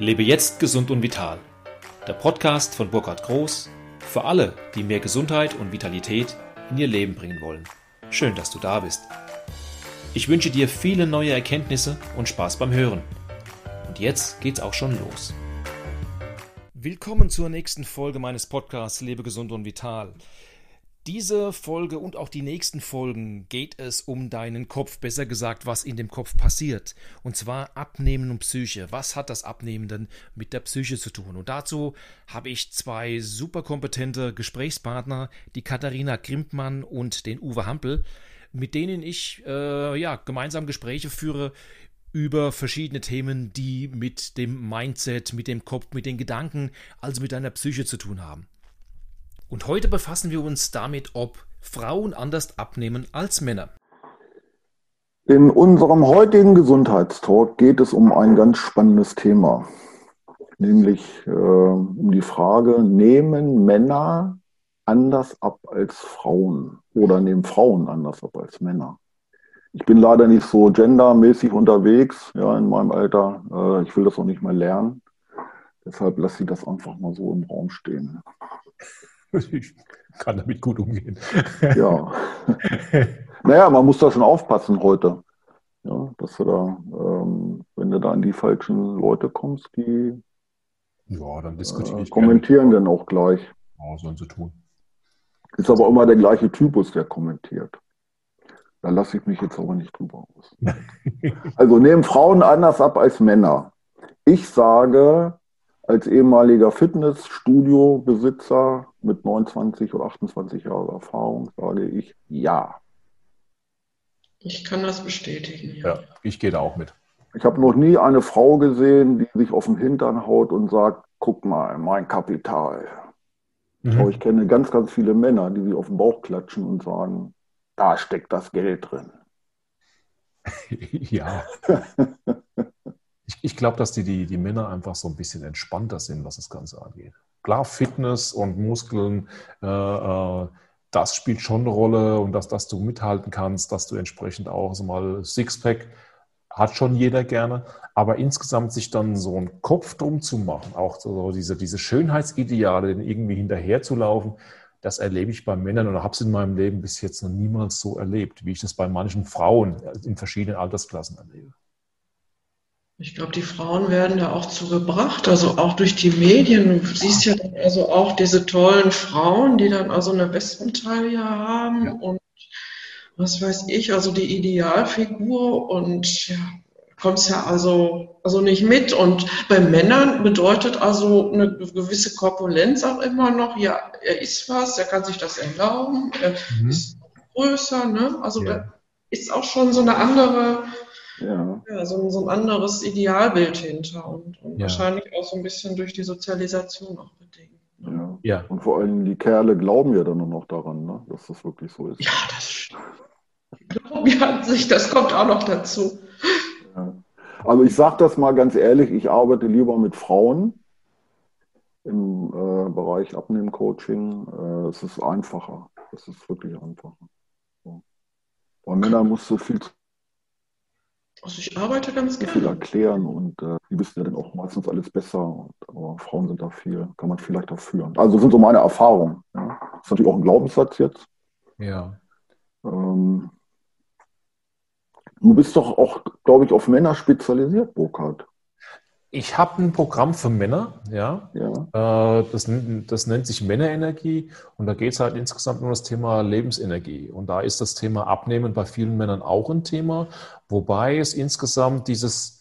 Lebe jetzt gesund und vital. Der Podcast von Burkhard Groß für alle, die mehr Gesundheit und Vitalität in ihr Leben bringen wollen. Schön, dass du da bist. Ich wünsche dir viele neue Erkenntnisse und Spaß beim Hören. Und jetzt geht's auch schon los. Willkommen zur nächsten Folge meines Podcasts Lebe gesund und vital. Diese Folge und auch die nächsten Folgen geht es um deinen Kopf, besser gesagt, was in dem Kopf passiert. Und zwar Abnehmen und Psyche. Was hat das Abnehmen denn mit der Psyche zu tun? Und dazu habe ich zwei super kompetente Gesprächspartner, die Katharina Grimpmann und den Uwe Hampel, mit denen ich äh, ja, gemeinsam Gespräche führe über verschiedene Themen, die mit dem Mindset, mit dem Kopf, mit den Gedanken, also mit deiner Psyche zu tun haben. Und heute befassen wir uns damit, ob Frauen anders abnehmen als Männer. In unserem heutigen Gesundheitstalk geht es um ein ganz spannendes Thema, nämlich äh, um die Frage, nehmen Männer anders ab als Frauen oder nehmen Frauen anders ab als Männer? Ich bin leider nicht so gendermäßig unterwegs ja, in meinem Alter. Äh, ich will das auch nicht mehr lernen. Deshalb lasse ich das einfach mal so im Raum stehen. Ich kann damit gut umgehen. Ja. naja, man muss da schon aufpassen heute. Ja, dass du da, ähm, wenn du da an die falschen Leute kommst, die ja, dann diskutiere äh, kommentieren gerne. dann auch gleich. Ja, sollen sie tun. Ist aber immer der gleiche Typus, der kommentiert. Da lasse ich mich jetzt aber nicht drüber aus. also nehmen Frauen anders ab als Männer. Ich sage, als ehemaliger Fitnessstudio-Besitzer mit 29 oder 28 Jahren Erfahrung sage ich ja. Ich kann das bestätigen. Ja, ja ich gehe da auch mit. Ich habe noch nie eine Frau gesehen, die sich auf den Hintern haut und sagt, guck mal, mein Kapital. Mhm. Aber ich kenne ganz, ganz viele Männer, die sich auf den Bauch klatschen und sagen, da steckt das Geld drin. ja. ich, ich glaube, dass die, die, die Männer einfach so ein bisschen entspannter sind, was das Ganze angeht. Klar, Fitness und Muskeln, äh, äh, das spielt schon eine Rolle und dass, dass du mithalten kannst, dass du entsprechend auch so mal Sixpack hat schon jeder gerne, aber insgesamt sich dann so einen Kopf drum zu machen, auch so diese, diese Schönheitsideale irgendwie hinterherzulaufen, das erlebe ich bei Männern oder habe es in meinem Leben bis jetzt noch niemals so erlebt, wie ich das bei manchen Frauen in verschiedenen Altersklassen erlebe. Ich glaube, die Frauen werden da auch zugebracht, also auch durch die Medien. Du siehst ja dann also auch diese tollen Frauen, die dann also eine Wespentaille haben ja. und was weiß ich, also die Idealfigur und ja, kommst ja also, also nicht mit. Und bei Männern bedeutet also eine gewisse Korpulenz auch immer noch, ja, er ist was, er kann sich das erlauben, er mhm. ist größer, ne? Also ja. da ist auch schon so eine andere ja. ja so, ein, so, ein, anderes Idealbild hinter und, und ja. wahrscheinlich auch so ein bisschen durch die Sozialisation auch bedingt. Ne? Ja. ja. Und vor allem die Kerle glauben ja dann nur noch daran, ne? dass das wirklich so ist. Ja, das glauben ja sich, das kommt auch noch dazu. Ja. Also ich sage das mal ganz ehrlich, ich arbeite lieber mit Frauen im äh, Bereich Abnehmcoaching. Äh, es ist einfacher. Es ist wirklich einfacher. So. Bei Männern musst du viel zu also ich arbeite ganz gerne. Viel erklären und äh, die wissen ja dann auch meistens alles besser. Und, aber Frauen sind da viel, kann man vielleicht auch führen. Also sind so meine Erfahrungen. Ja. Das ist natürlich auch ein Glaubenssatz jetzt. Ja. Ähm, du bist doch auch, glaube ich, auf Männer spezialisiert, Burkhard. Ich habe ein Programm für Männer, ja. ja. Äh, das, das, nennt sich Männerenergie und da geht es halt insgesamt um das Thema Lebensenergie. Und da ist das Thema Abnehmen bei vielen Männern auch ein Thema, wobei es insgesamt dieses,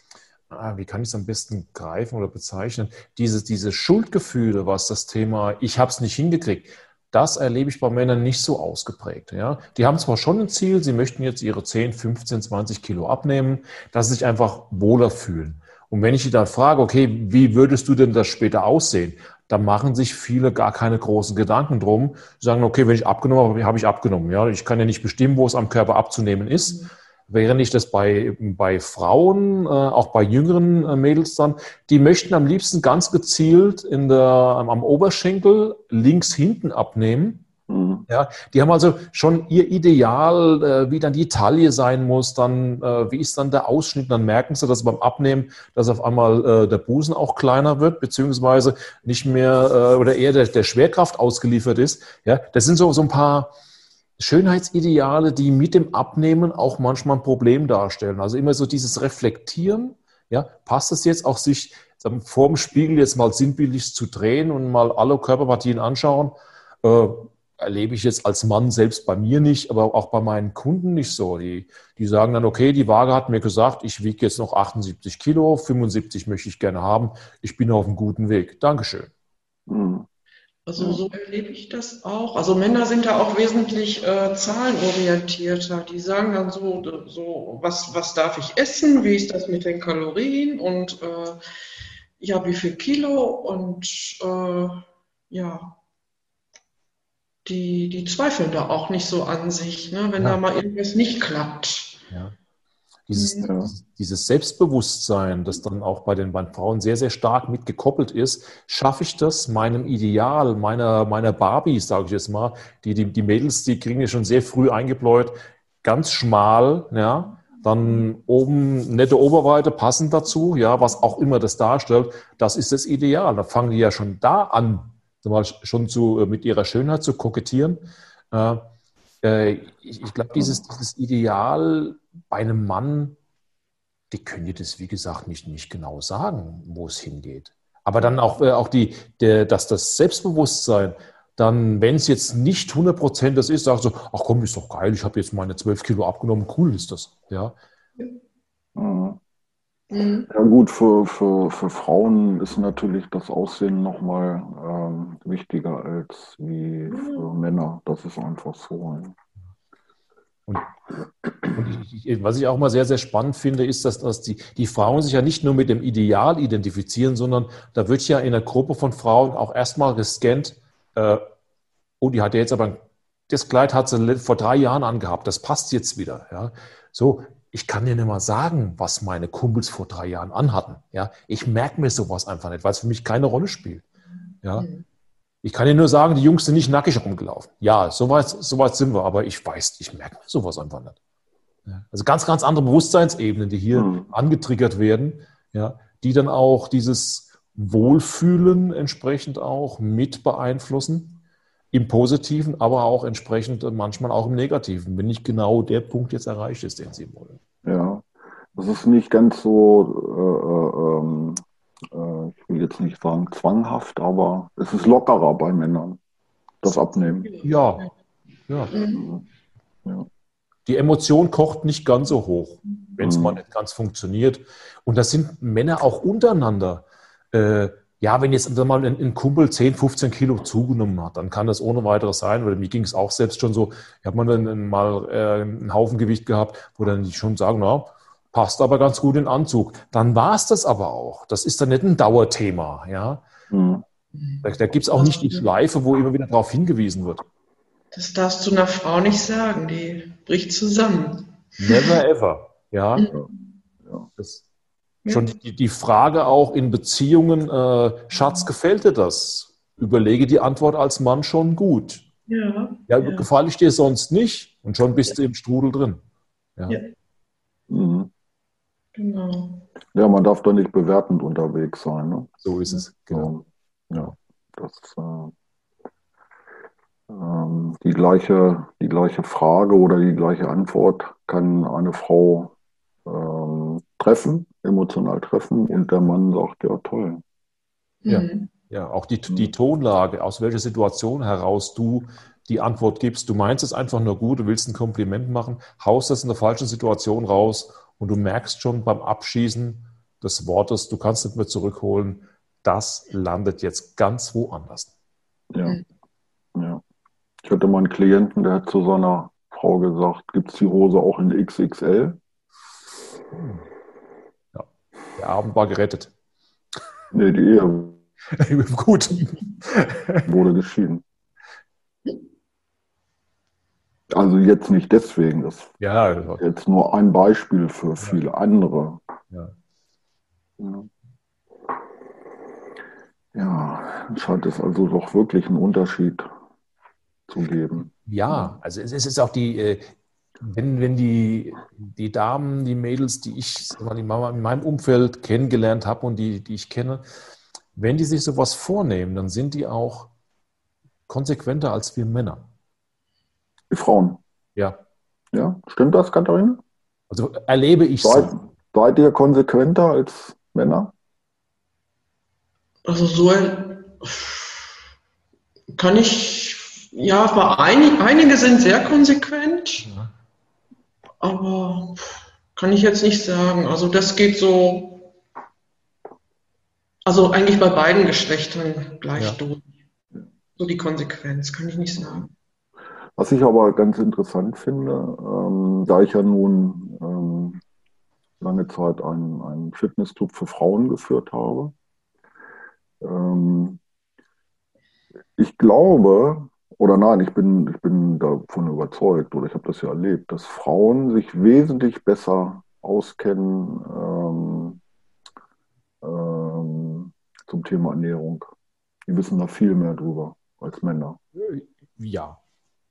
ah, wie kann ich es am besten greifen oder bezeichnen, diese, diese Schuldgefühle, was das Thema, ich habe es nicht hingekriegt, das erlebe ich bei Männern nicht so ausgeprägt. Ja? Die haben zwar schon ein Ziel, sie möchten jetzt ihre 10, 15, 20 Kilo abnehmen, dass sie sich einfach wohler fühlen. Und wenn ich die dann frage, okay, wie würdest du denn das später aussehen? Da machen sich viele gar keine großen Gedanken drum. Sie sagen, okay, wenn ich abgenommen habe, habe ich abgenommen. Ja, ich kann ja nicht bestimmen, wo es am Körper abzunehmen ist. Während ich das bei, bei Frauen, äh, auch bei jüngeren äh, Mädels dann, die möchten am liebsten ganz gezielt in der, am Oberschenkel links hinten abnehmen. Mhm. Ja, die haben also schon ihr Ideal, äh, wie dann die Taille sein muss, dann äh, wie ist dann der Ausschnitt, dann merken sie, dass beim Abnehmen, dass auf einmal äh, der Busen auch kleiner wird, beziehungsweise nicht mehr äh, oder eher der, der, Schwerkraft ausgeliefert ist. Ja, das sind so, so ein paar Schönheitsideale, die mit dem Abnehmen auch manchmal ein Problem darstellen. Also immer so dieses Reflektieren, ja, passt es jetzt auch sich vor dem Spiegel jetzt mal sinnbildlich zu drehen und mal alle Körperpartien anschauen? Äh, erlebe ich jetzt als Mann selbst bei mir nicht, aber auch bei meinen Kunden nicht so. Die, die sagen dann, okay, die Waage hat mir gesagt, ich wiege jetzt noch 78 Kilo, 75 möchte ich gerne haben, ich bin auf einem guten Weg. Dankeschön. Hm. Also so erlebe ich das auch. Also Männer sind da auch wesentlich äh, zahlenorientierter. Die sagen dann so, so was, was darf ich essen, wie ist das mit den Kalorien und äh, ja, wie viel Kilo und äh, ja, die, die zweifeln da auch nicht so an sich, ne, wenn ja. da mal irgendwas nicht klappt. Ja. Dieses, ja. dieses, Selbstbewusstsein, das dann auch bei den, Frauen sehr, sehr stark mitgekoppelt ist, schaffe ich das meinem Ideal, meiner, meiner Barbies, sage ich jetzt mal, die, die, die Mädels, die kriegen ja schon sehr früh eingebläut, ganz schmal, ja, dann oben nette Oberweite passend dazu, ja, was auch immer das darstellt, das ist das Ideal. Da fangen die ja schon da an, schon zu, äh, mit ihrer Schönheit zu kokettieren. Äh, äh, ich, ich glaube, dieses, dieses Ideal bei einem Mann, die können dir das, wie gesagt, nicht, nicht genau sagen, wo es hingeht. Aber dann auch, auch die, der, dass das Selbstbewusstsein, dann, wenn es jetzt nicht 100% das ist, sagst du, ach komm, ist doch geil, ich habe jetzt meine 12 Kilo abgenommen, cool ist das. Ja. Mhm. Mhm. Ja gut, für, für, für Frauen ist natürlich das Aussehen nochmal ähm, wichtiger als wie für mhm. Männer. Das ist einfach so. Und, und ich, ich, was ich auch mal sehr, sehr spannend finde, ist, dass, dass die, die Frauen sich ja nicht nur mit dem Ideal identifizieren, sondern da wird ja in einer Gruppe von Frauen auch erstmal gescannt, äh, oh, die hat ja jetzt aber, das Kleid hat sie vor drei Jahren angehabt, das passt jetzt wieder. Ja. So, ich kann dir nicht mal sagen, was meine Kumpels vor drei Jahren anhatten. Ja, ich merke mir sowas einfach nicht, weil es für mich keine Rolle spielt. Ja, mhm. ich kann dir nur sagen, die Jungs sind nicht nackig rumgelaufen. Ja, soweit, soweit sind wir, aber ich weiß, ich merke mir sowas einfach nicht. Ja, also ganz, ganz andere Bewusstseinsebenen, die hier mhm. angetriggert werden, ja, die dann auch dieses Wohlfühlen entsprechend auch mit beeinflussen im Positiven, aber auch entsprechend manchmal auch im Negativen, wenn nicht genau der Punkt jetzt erreicht ist, den Sie wollen. Ja, das ist nicht ganz so, äh, äh, äh, ich will jetzt nicht sagen zwanghaft, aber es ist lockerer bei Männern, das Abnehmen. Ja, ja. ja. Die Emotion kocht nicht ganz so hoch, wenn es mhm. mal nicht ganz funktioniert. Und das sind Männer auch untereinander. Äh, ja, wenn jetzt mal ein, ein, Kumpel 10, 15 Kilo zugenommen hat, dann kann das ohne weiteres sein, weil mir ging es auch selbst schon so, ich habe mal, dann, mal äh, einen Haufen Gewicht gehabt, wo dann die schon sagen, na, passt aber ganz gut in den Anzug. Dann war es das aber auch. Das ist dann nicht ein Dauerthema, ja. Mhm. Da, da gibt es auch nicht die Schleife, wo immer wieder darauf hingewiesen wird. Das darfst du einer Frau nicht sagen, die bricht zusammen. Never ever, ja. Mhm. Das, Schon die, die Frage auch in Beziehungen, äh, Schatz, gefällt dir das? Überlege die Antwort als Mann schon gut. Ja. Ja, ja. gefalle ich dir sonst nicht? Und schon bist ja. du im Strudel drin. Ja. ja. Mhm. Genau. Ja, man darf da nicht bewertend unterwegs sein. Ne? So ist es, genau. Ja, das äh, ähm, die, gleiche, die gleiche Frage oder die gleiche Antwort kann eine Frau ähm, treffen, emotional treffen und der Mann sagt, ja toll. Ja, mhm. ja auch die, die Tonlage, aus welcher Situation heraus du die Antwort gibst. Du meinst es einfach nur gut, du willst ein Kompliment machen, haust das in der falschen Situation raus und du merkst schon beim Abschießen des Wortes, du kannst nicht mehr zurückholen, das landet jetzt ganz woanders. Ja, mhm. ja. Ich hatte mal einen Klienten, der hat zu seiner Frau gesagt, gibt es die Hose auch in XXL? Ja, der Abend war gerettet. Nee, die Ehe. Gut. Wurde geschieden. Also jetzt nicht deswegen, das ja, ist jetzt nur ein Beispiel für viele andere. Ja. ja. Ja, es hat es also doch wirklich einen Unterschied zu geben. Ja, also es ist auch die, äh, wenn, wenn die, die Damen, die Mädels, die ich in meinem Umfeld kennengelernt habe und die, die ich kenne, wenn die sich sowas vornehmen, dann sind die auch konsequenter als wir Männer. Die Frauen. Ja. Ja, stimmt das, Katharina? Also erlebe ich seid, so. Seid ihr konsequenter als Männer? Also so ein, kann ich, ja, aber ein, einige sind sehr konsequent, ja. Aber kann ich jetzt nicht sagen. Also das geht so, also eigentlich bei beiden Geschlechtern gleich ja. durch. So die Konsequenz, kann ich nicht sagen. Was ich aber ganz interessant finde, ähm, da ich ja nun ähm, lange Zeit einen, einen Fitnessclub für Frauen geführt habe, ähm, ich glaube, oder nein, ich bin, ich bin davon überzeugt, oder ich habe das ja erlebt, dass Frauen sich wesentlich besser auskennen ähm, ähm, zum Thema Ernährung. Die wissen da viel mehr drüber als Männer. Ja.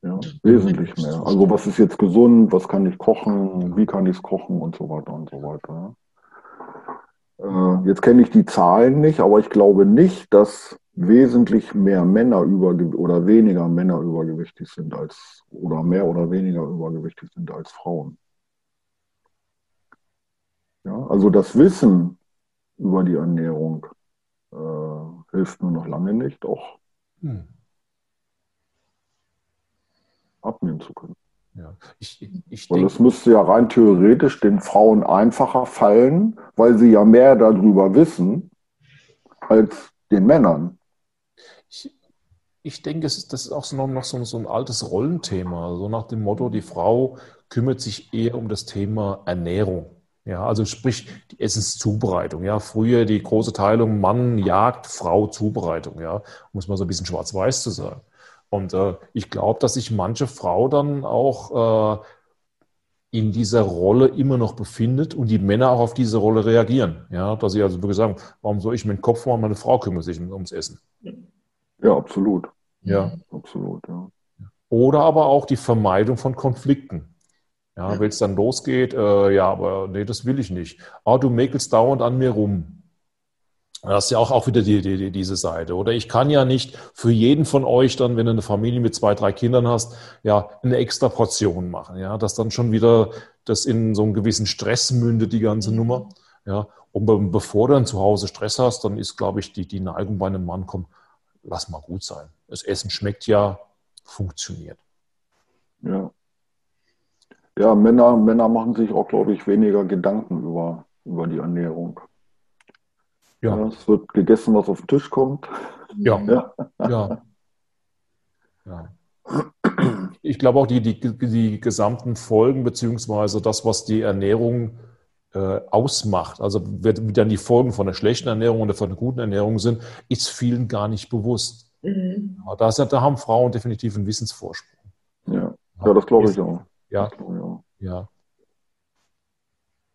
Ja, wesentlich mehr. Also was ist jetzt gesund, was kann ich kochen, wie kann ich es kochen und so weiter und so weiter. Äh, jetzt kenne ich die Zahlen nicht, aber ich glaube nicht, dass wesentlich mehr Männer über oder weniger Männer übergewichtig sind als oder mehr oder weniger übergewichtig sind als Frauen. Ja, also das Wissen über die Ernährung äh, hilft nur noch lange nicht, auch hm. abnehmen zu können. Ja. Ich, ich Und es müsste ja rein theoretisch den Frauen einfacher fallen, weil sie ja mehr darüber wissen als den Männern. Ich, ich denke, das ist auch so noch so, so ein altes Rollenthema. So nach dem Motto, die Frau kümmert sich eher um das Thema Ernährung. Ja, also sprich die Essenszubereitung. Ja, früher die große Teilung Mann, Jagd, Frau, Zubereitung. Ja, muss man so ein bisschen schwarz-weiß zu sagen. Und äh, ich glaube, dass sich manche Frau dann auch äh, in dieser Rolle immer noch befindet und die Männer auch auf diese Rolle reagieren. Ja, dass sie also wirklich sagen, warum soll ich meinen Kopf machen, meine Frau kümmert sich ums Essen. Ja, absolut. Ja. Absolut, ja. Oder aber auch die Vermeidung von Konflikten. Ja, wenn es dann losgeht, äh, ja, aber nee, das will ich nicht. Ah, du mäkelst dauernd an mir rum. Das ist ja auch, auch wieder die, die, diese Seite. Oder ich kann ja nicht für jeden von euch dann, wenn du eine Familie mit zwei, drei Kindern hast, ja, eine extra Portion machen. Ja, dass dann schon wieder das in so einen gewissen Stress mündet, die ganze Nummer. Ja, und bevor du dann zu Hause Stress hast, dann ist, glaube ich, die, die Neigung bei einem Mann, komm, lass mal gut sein. Das Essen schmeckt ja, funktioniert. Ja. Ja, Männer, Männer machen sich auch, glaube ich, weniger Gedanken über, über die Ernährung. Ja. ja. Es wird gegessen, was auf den Tisch kommt. Ja. Ja. ja. ja. Ich glaube auch, die, die, die gesamten Folgen, beziehungsweise das, was die Ernährung äh, ausmacht, also wie dann die Folgen von der schlechten Ernährung oder von der guten Ernährung sind, ist vielen gar nicht bewusst. Mhm. Da, ist, da haben Frauen definitiv einen Wissensvorsprung. Ja, ja das glaube ich auch. Ja, ja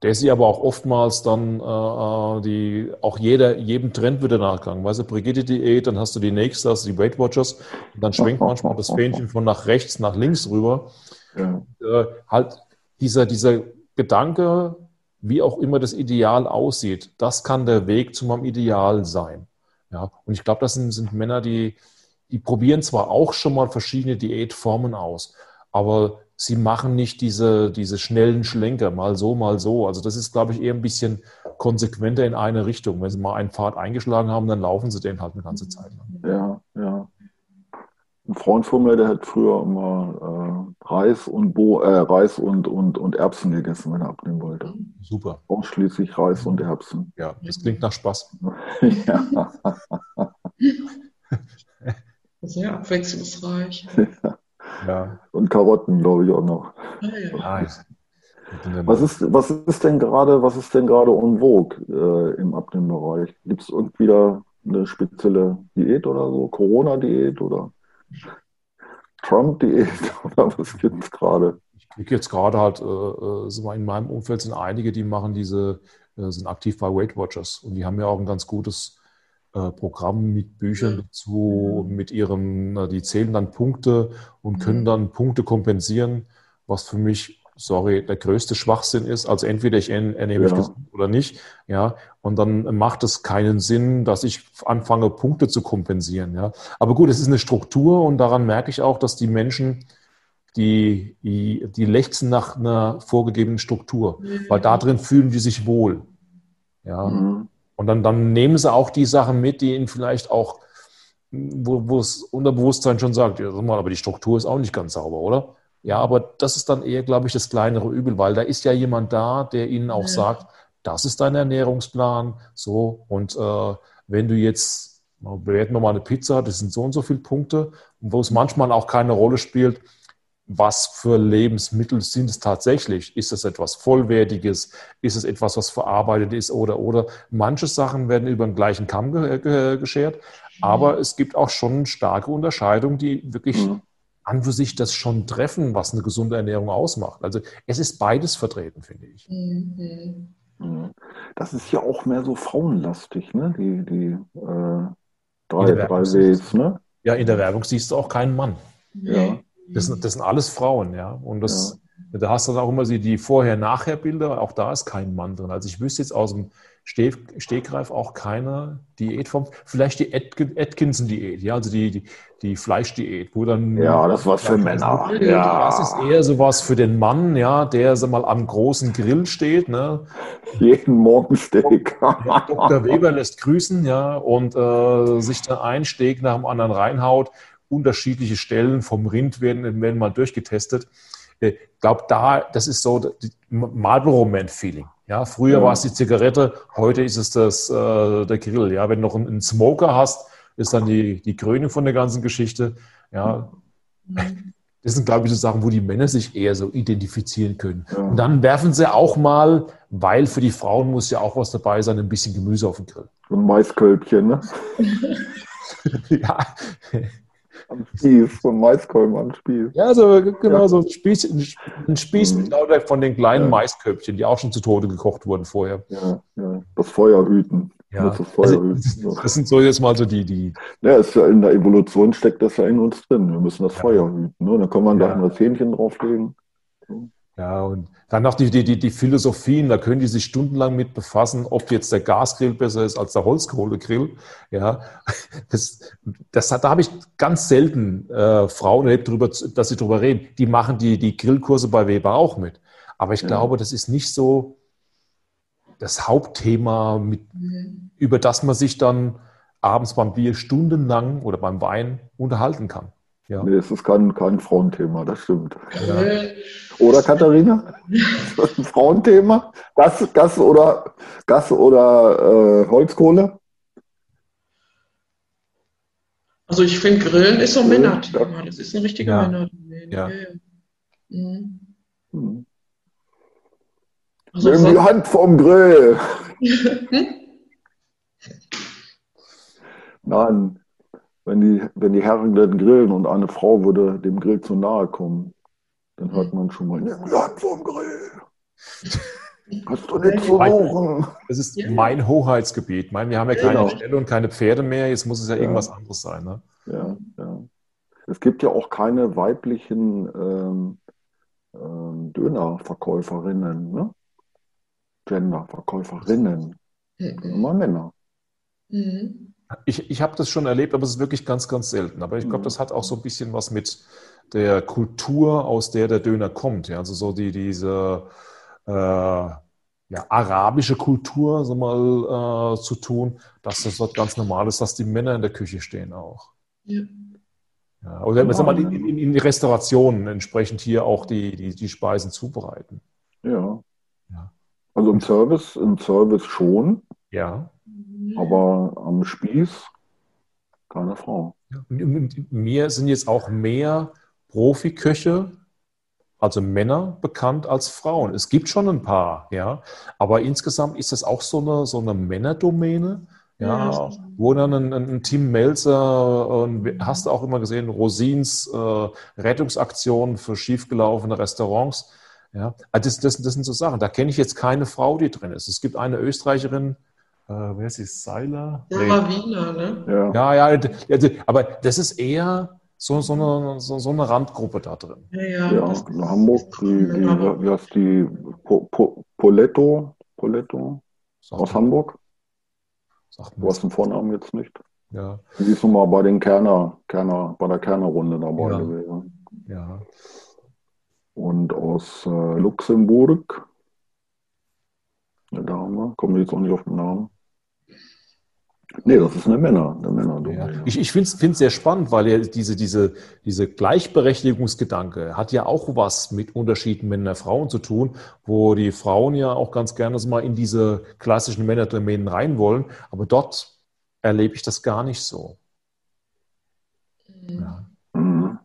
der sie aber auch oftmals dann äh, äh, die auch jeder jedem Trend wieder nachgegangen. Weißt du, Brigitte-Diät, dann hast du die nächste, hast du die Weight Watchers und dann schwenkt manchmal das Fähnchen von nach rechts nach links rüber. Ja. Äh, halt dieser, dieser Gedanke, wie auch immer das Ideal aussieht, das kann der Weg zu meinem Ideal sein. Ja, und ich glaube, das sind, sind Männer, die, die probieren zwar auch schon mal verschiedene Diätformen aus, aber sie machen nicht diese, diese schnellen Schlenker, mal so, mal so. Also das ist, glaube ich, eher ein bisschen konsequenter in eine Richtung. Wenn sie mal einen Pfad eingeschlagen haben, dann laufen sie den halt eine ganze Zeit lang. Ja. Ein Freund von mir, der hat früher immer äh, Reis und Bo äh, Reis und, und, und Erbsen gegessen, wenn er abnehmen wollte. Super. Ausschließlich Reis und Erbsen. Ja, das klingt nach Spaß. ja. Sehr abwechslungsreich. Ja. Ja. Und Karotten, glaube ich, auch noch. Ah, ja. Was ist, was ist denn gerade, was ist denn gerade en vogue äh, im Abnehmbereich? Gibt es irgendwie da eine spezielle Diät oder so? Corona-Diät oder Trump-Diät oder was gibt es gerade? Ich kriege jetzt gerade halt, äh, äh in meinem Umfeld sind einige, die machen diese, äh, sind aktiv bei Weight Watchers und die haben ja auch ein ganz gutes äh, Programm mit Büchern dazu, mit ihren, die zählen dann Punkte und können mhm. dann Punkte kompensieren, was für mich sorry, der größte Schwachsinn ist. Also entweder ich ernehme mich ja. gesund oder nicht, ja, und dann macht es keinen Sinn, dass ich anfange, Punkte zu kompensieren, ja. Aber gut, es ist eine Struktur und daran merke ich auch, dass die Menschen, die, die, die lechzen nach einer vorgegebenen Struktur, mhm. weil da drin fühlen die sich wohl, ja. Mhm. Und dann, dann nehmen sie auch die Sachen mit, die ihnen vielleicht auch, wo, wo das Unterbewusstsein schon sagt, ja, mal, aber die Struktur ist auch nicht ganz sauber, oder? Ja, aber das ist dann eher, glaube ich, das kleinere Übel, weil da ist ja jemand da, der Ihnen auch ja. sagt, das ist dein Ernährungsplan, so, und äh, wenn du jetzt, bewerten wir mal eine Pizza, das sind so und so viele Punkte, wo es manchmal auch keine Rolle spielt, was für Lebensmittel sind es tatsächlich? Ist es etwas Vollwertiges? Ist es etwas, was verarbeitet ist? Oder, oder manche Sachen werden über den gleichen Kamm geschert. Aber es gibt auch schon starke Unterscheidungen, die wirklich mhm an für sich das schon treffen, was eine gesunde Ernährung ausmacht. Also es ist beides vertreten, finde ich. Mhm. Das ist ja auch mehr so frauenlastig, ne? Die, die äh, drei, drei Ws, ne? Ja, in der Werbung siehst du auch keinen Mann. Ja. Das, das sind alles Frauen, ja. Und das, ja. da hast du dann auch immer die Vorher-Nachher-Bilder, auch da ist kein Mann drin. Also ich wüsste jetzt aus dem Stegreif auch keine Diätform. Vielleicht die Atkinson-Diät, ja, also die, die, die Fleischdiät, wo dann. Ja, das war für Männer. Ja. Das ist eher sowas für den Mann, ja, der so mal am großen Grill steht, ne? Jeden Morgen Steak. Ja, Dr. Weber lässt grüßen, ja, und äh, sich dann ein Steak nach dem anderen reinhaut. Unterschiedliche Stellen vom Rind werden, werden mal durchgetestet. Ich glaube, da, das ist so Marlboro-Man-Feeling. Ja, früher ja. war es die Zigarette, heute ist es das, äh, der Grill. Ja, wenn du noch einen, einen, Smoker hast, ist dann die, die Krönung von der ganzen Geschichte. Ja, das sind, glaube ich, so Sachen, wo die Männer sich eher so identifizieren können. Ja. Und dann werfen sie auch mal, weil für die Frauen muss ja auch was dabei sein, ein bisschen Gemüse auf den Grill. Ein Maiskölbchen, ne? ja. Am Spieß, so ein Maiskolben am Spieß. Ja, so, genau, ja. so ein Spieß, ein Spieß mit mhm. lauter von den kleinen ja. Maisköpfchen, die auch schon zu Tode gekocht wurden vorher. Ja, ja. Das Feuer hüten. Ja. Das, Feuer also, hüten. das sind so jetzt mal so die, die. Ja, ist ja in der Evolution steckt das ja in uns drin. Wir müssen das Feuer hüten. Ne? Dann kann man da mal Hähnchen drauflegen. So. Ja, und dann noch die, die, die Philosophien, da können die sich stundenlang mit befassen, ob jetzt der Gasgrill besser ist als der Holzkohlegrill. Ja, das, das hat, da habe ich ganz selten äh, Frauen erlebt, darüber, dass sie darüber reden. Die machen die, die Grillkurse bei Weber auch mit. Aber ich ja. glaube, das ist nicht so das Hauptthema, mit, mhm. über das man sich dann abends beim Bier stundenlang oder beim Wein unterhalten kann. Ja. Nee, es ist kein, kein Frauenthema, das stimmt. Ja. Oder Katharina? ein Frauenthema? Gas, Gas oder, Gas oder äh, Holzkohle? Also ich finde, Grillen ist so ein Männerthema. Das ist ein richtiger ja. Männerthema. Ja. Mhm. Hm. Also Nimm die Hand vom Grill. Nein, wenn die, wenn die Herren dann grillen und eine Frau würde dem Grill zu nahe kommen, dann hört man schon mal, nimm die Hand vom Grill. Hast du nicht zu suchen. Das ist mein Hoheitsgebiet. Ich meine, wir haben ja keine genau. Ställe und keine Pferde mehr. Jetzt muss es ja, ja. irgendwas anderes sein. Ne? Ja, ja. Es gibt ja auch keine weiblichen ähm, ähm, Dönerverkäuferinnen, ne? Genderverkäuferinnen. Mhm. Immer Männer. Mhm. Ich, ich habe das schon erlebt, aber es ist wirklich ganz, ganz selten. Aber ich glaube, mhm. das hat auch so ein bisschen was mit der Kultur, aus der der Döner kommt. Ja? Also so die, diese äh, ja, arabische Kultur so mal äh, zu tun, dass das dort ganz normal ist, dass die Männer in der Küche stehen auch. Ja. Ja, oder genau. mal in, in, in, die Restaurationen entsprechend hier auch die, die, die Speisen zubereiten. Ja. ja. Also im Service, im Service schon. Ja. Aber am Spieß keine Frau. Mir sind jetzt auch mehr Profiköche, also Männer, bekannt als Frauen. Es gibt schon ein paar, ja. Aber insgesamt ist das auch so eine, so eine Männerdomäne. Ja, ja wo dann ein, ein Tim Melzer, äh, hast du auch immer gesehen, Rosins äh, Rettungsaktionen für schiefgelaufene Restaurants. Ja, also das, das, das sind so Sachen. Da kenne ich jetzt keine Frau, die drin ist. Es gibt eine Österreicherin, äh, wer ist die? Seiler? Sarah Wiener, ne? Ja, ja, ja, also, aber das ist eher so, so, eine, so, so eine Randgruppe da drin. Ja, ja. Ja, ist- Hamburg, die, die, wie heißt die, po, po, Poletto, Poletto Sagt aus Hamburg? Sagt Du hast den Vornamen jetzt nicht. Ja, Die ist nun mal bei den Kerner, Kerner, bei der Kerner-Runde dabei Ja. gewesen. ja. Und aus äh, Luxemburg, eine Dame, komme jetzt auch nicht auf den Namen. Nee, das ist eine Männer, eine Ja. Männerdomäne. Ich, ich finde es sehr spannend, weil ja diese, diese, diese Gleichberechtigungsgedanke hat ja auch was mit Unterschieden Männer und Frauen zu tun, wo die Frauen ja auch ganz gerne so mal in diese klassischen Männerdomänen rein wollen, aber dort erlebe ich das gar nicht so. Mhm. Ja. Mhm.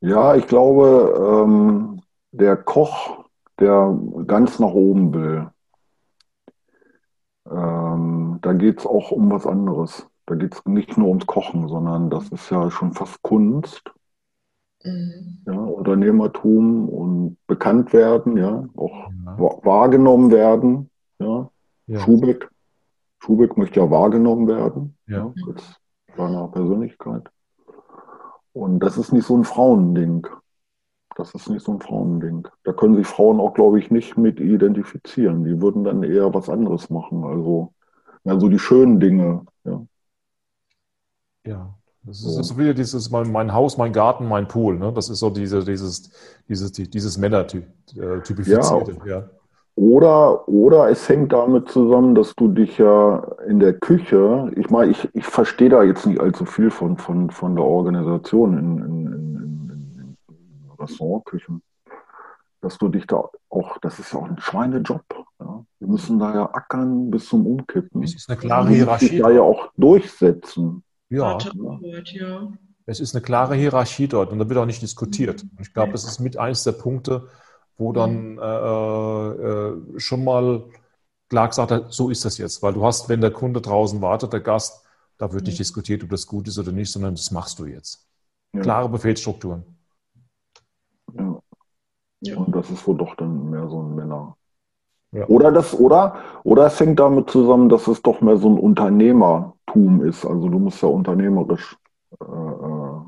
Ja, ich glaube, ähm, der Koch, der ganz nach oben will, ähm, da geht es auch um was anderes. Da geht es nicht nur ums Kochen, sondern das ist ja schon fast Kunst, Mhm. ja, Unternehmertum und bekannt werden, ja, auch Ja. wa- wahrgenommen werden, ja. Ja. Schubeck, Schubeck möchte ja wahrgenommen werden, Ja. ja, als seiner Persönlichkeit. Und das ist nicht so ein Frauending. Das ist nicht so ein Frauending. Da können sich Frauen auch, glaube ich, nicht mit identifizieren. Die würden dann eher was anderes machen. Also, ja, so die schönen Dinge. Ja, Ja, das ist, So. das ist wieder dieses mein, mein Haus, mein Garten, mein Pool. Ne? Das ist so diese, dieses, dieses, dieses Männer-typifizierte. Ja. Oder, oder es hängt damit zusammen, dass du dich ja in der Küche, ich meine, ich, ich verstehe da jetzt nicht allzu viel von, von, von der Organisation in, in, in, in, in Restaurantküchen, dass du dich da auch, das ist ja auch ein Schweinejob. Wir müssen da ja ackern bis zum Umkippen. Es ist eine klare Hierarchie. da ja auch durchsetzen. Ja, Arbeit, ja. es ist eine klare Hierarchie dort und da wird auch nicht diskutiert. Und ich glaube, das ist mit eines der Punkte, wo dann äh, äh, schon mal klar gesagt hat, so ist das jetzt. Weil du hast, wenn der Kunde draußen wartet, der Gast, da wird nicht diskutiert, ob das gut ist oder nicht, sondern das machst du jetzt. Ja. Klare Befehlsstrukturen. Ja. ja. Und das ist wohl doch dann mehr so ein Männer. Ja. Oder das, oder, oder es hängt damit zusammen, dass es doch mehr so ein Unternehmertum ist. Also du musst ja unternehmerisch äh, äh,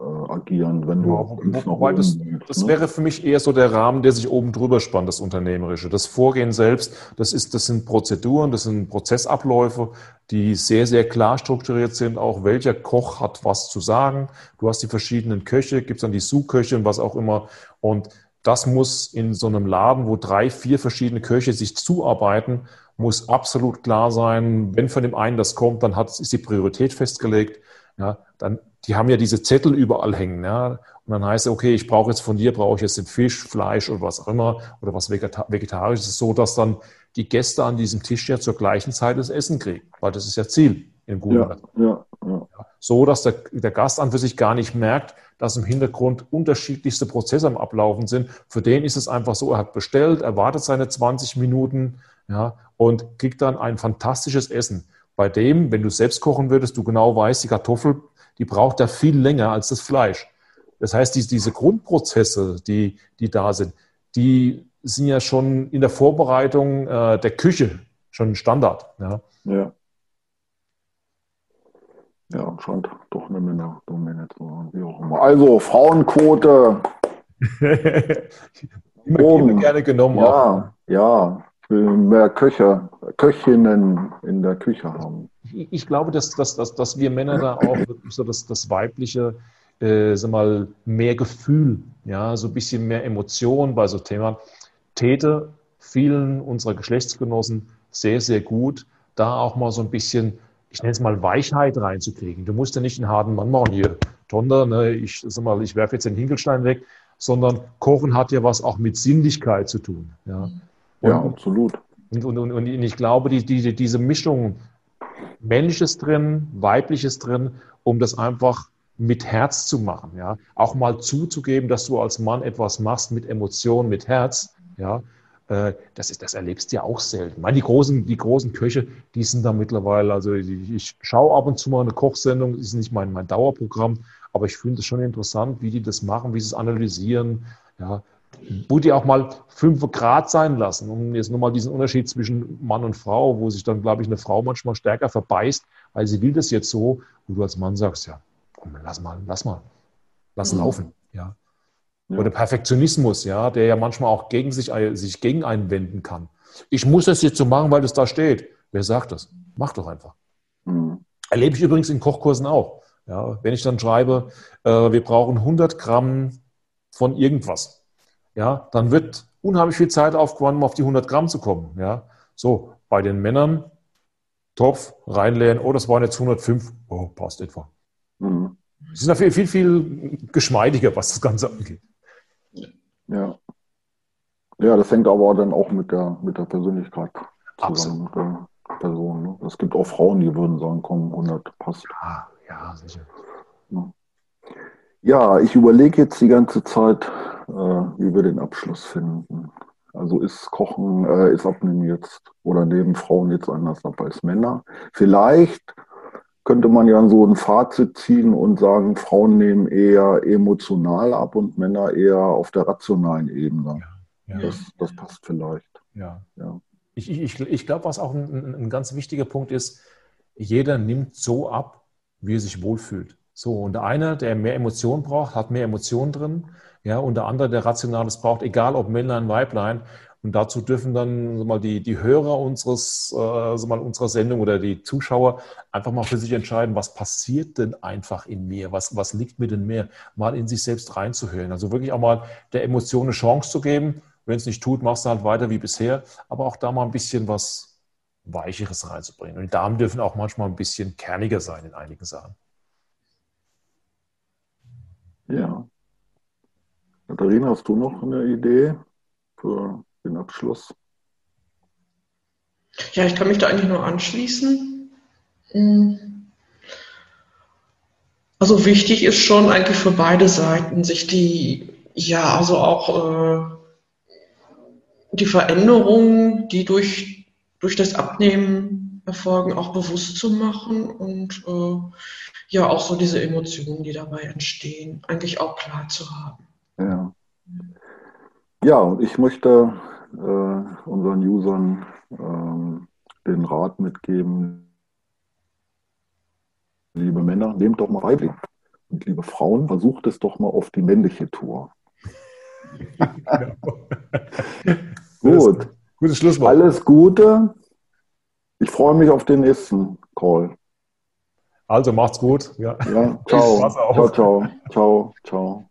äh, agieren, wenn du Ja, wobei das, willst, das ne? wäre für mich eher so der Rahmen, der sich oben drüber spannt, das Unternehmerische. Das Vorgehen selbst, das, ist, das sind Prozeduren, das sind Prozessabläufe, die sehr, sehr klar strukturiert sind. Auch welcher Koch hat was zu sagen. Du hast die verschiedenen Köche, gibt es dann die Sous-Köche und was auch immer. Und das muss in so einem Laden, wo drei, vier verschiedene Köche sich zuarbeiten, muss absolut klar sein, wenn von dem einen das kommt, dann hat, ist die Priorität festgelegt. Ja, dann, die haben ja diese Zettel überall hängen. Ja, und dann heißt es, okay, ich brauche jetzt von dir, brauche ich jetzt den Fisch, Fleisch oder was auch immer oder was Vegeta Vegetarisches, so dass dann die Gäste an diesem Tisch ja zur gleichen Zeit das Essen kriegen, weil das ist ja Ziel im guten Ja, ja, ja. so dass der, der Gast an für sich gar nicht merkt, dass im Hintergrund unterschiedlichste Prozesse am Ablaufen sind. Für den ist es einfach so, er hat bestellt, er wartet seine 20 Minuten ja, und kriegt dann ein fantastisches Essen. Bei dem, wenn du selbst kochen würdest, du genau weißt, die Kartoffel, die braucht ja viel länger als das Fleisch. Das heißt, die, diese Grundprozesse, die, die da sind, die sind ja schon in der Vorbereitung äh, der Küche schon Standard. Ja. Ja. Ja, scheint doch eine Männerdomäne zu sein, wie auch immer. Also, Frauenquote. immer, Oben. immer gerne genommen. auch. Ja, ja. Ich will mehr Köche, Köchinnen in der Küche haben. Ich ich glaube, dass, dass, dass, dass wir Männer da auch wirklich so das, das weibliche, äh, sag mal, mehr Gefühl, ja, so ein bisschen mehr Emotion bei so Themen. Täte vielen unserer Geschlechtsgenossen sehr, sehr gut, da auch mal so ein bisschen, ich nenne es mal Weichheit reinzukriegen. Du musst ja nicht einen harten Mann machen hier, Tonder, ne, ich, sag mal, ich werfe jetzt den Hinkelstein weg, sondern Kochen hat ja was auch mit Sinnlichkeit zu tun. Ja, Ja, Und- absolut. und, und, und, und ich glaube, die, die, diese Mischung, männliches drin, weibliches drin, um das einfach mit Herz zu machen, ja, auch mal zuzugeben, dass du als Mann etwas machst mit Emotion, mit Herz, ja, das ist, das erlebst du ja auch selten. Meine, die großen, die großen Köche, die sind da mittlerweile, also ich, ich schaue ab und zu mal eine Kochsendung, das ist nicht mein, mein Dauerprogramm, aber ich finde es schon interessant, wie die das machen, wie sie es analysieren, ja, wo die auch mal fünf Grad sein lassen, um jetzt nochmal diesen Unterschied zwischen Mann und Frau, wo sich dann, glaube ich, eine Frau manchmal stärker verbeißt, weil sie will das jetzt so, wo du als Mann sagst, ja, komm, lass mal, lass mal, lass mhm. laufen, ja. Ja. Oder Perfektionismus, ja, der ja manchmal auch gegen sich, sich gegen einen wenden kann. Ich muss das jetzt so machen, weil es da steht. Wer sagt das? Mach doch einfach. Mhm. Erlebe ich übrigens in Kochkursen auch. Ja, wenn ich dann schreibe, äh, wir brauchen 100 Gramm von irgendwas, ja, dann wird unheimlich viel Zeit aufgewandt, um auf die 100 Gramm zu kommen. Ja, so bei den Männern Topf reinleeren. Oh, das waren jetzt 105. Oh, passt etwa. Mhm. Sie sind viel, viel, viel geschmeidiger, was das Ganze angeht. Ja. Ja, das hängt aber dann auch mit der, mit der Persönlichkeit zusammen. Absolut. Mit der Person. Ne? Es gibt auch Frauen, die würden sagen, komm, 100 passt. Ja, ja, sicher. Ja, ich überlege jetzt die ganze Zeit, äh, wie wir den Abschluss finden. Also ist Kochen, äh, ist Abnehmen jetzt oder nehmen Frauen jetzt anders ab als Männer? Vielleicht könnte man ja so ein Fazit ziehen und sagen, Frauen nehmen eher emotional ab und Männer eher auf der rationalen Ebene. Ja, ja. Das, das passt vielleicht. Ja. ja. Ich, ich, ich glaube, was auch ein, ein ganz wichtiger Punkt ist, jeder nimmt so ab, wie er sich wohlfühlt. So, und der eine, der mehr Emotionen braucht, hat mehr Emotionen drin. Ja, und der andere, der Rationales braucht, egal ob Männlein, Weiblein. Und dazu dürfen dann mal die, die Hörer unseres, äh, mal unserer Sendung oder die Zuschauer einfach mal für sich entscheiden, was passiert denn einfach in mir? Was, was liegt mir denn mehr? Mal in sich selbst reinzuhören. Also wirklich auch mal der Emotion eine Chance zu geben. Wenn es nicht tut, machst du halt weiter wie bisher. Aber auch da mal ein bisschen was Weicheres reinzubringen. Und die Damen dürfen auch manchmal ein bisschen kerniger sein in einigen Sachen. Ja. Katharina, hast du noch eine Idee für den Abschluss? Ja, ich kann mich da eigentlich nur anschließen. Hm. Also wichtig ist schon eigentlich für beide Seiten, sich die, ja, also auch äh, die Veränderungen, die durch, durch das Abnehmen erfolgen, auch bewusst zu machen und äh, ja auch so diese Emotionen, die dabei entstehen, eigentlich auch klar zu haben. Ja. Ja, und ich möchte äh, unseren Usern äh, den Rat mitgeben, liebe Männer, nehmt doch mal Weibling. Und liebe Frauen, versucht es doch mal auf die männliche Tour. Gut. Gutes Schlusswort. Alles Gute. Ich freue mich auf den nächsten Call. Also macht's gut. Ja, ja ciao. ciao, ciao, ciao, ciao.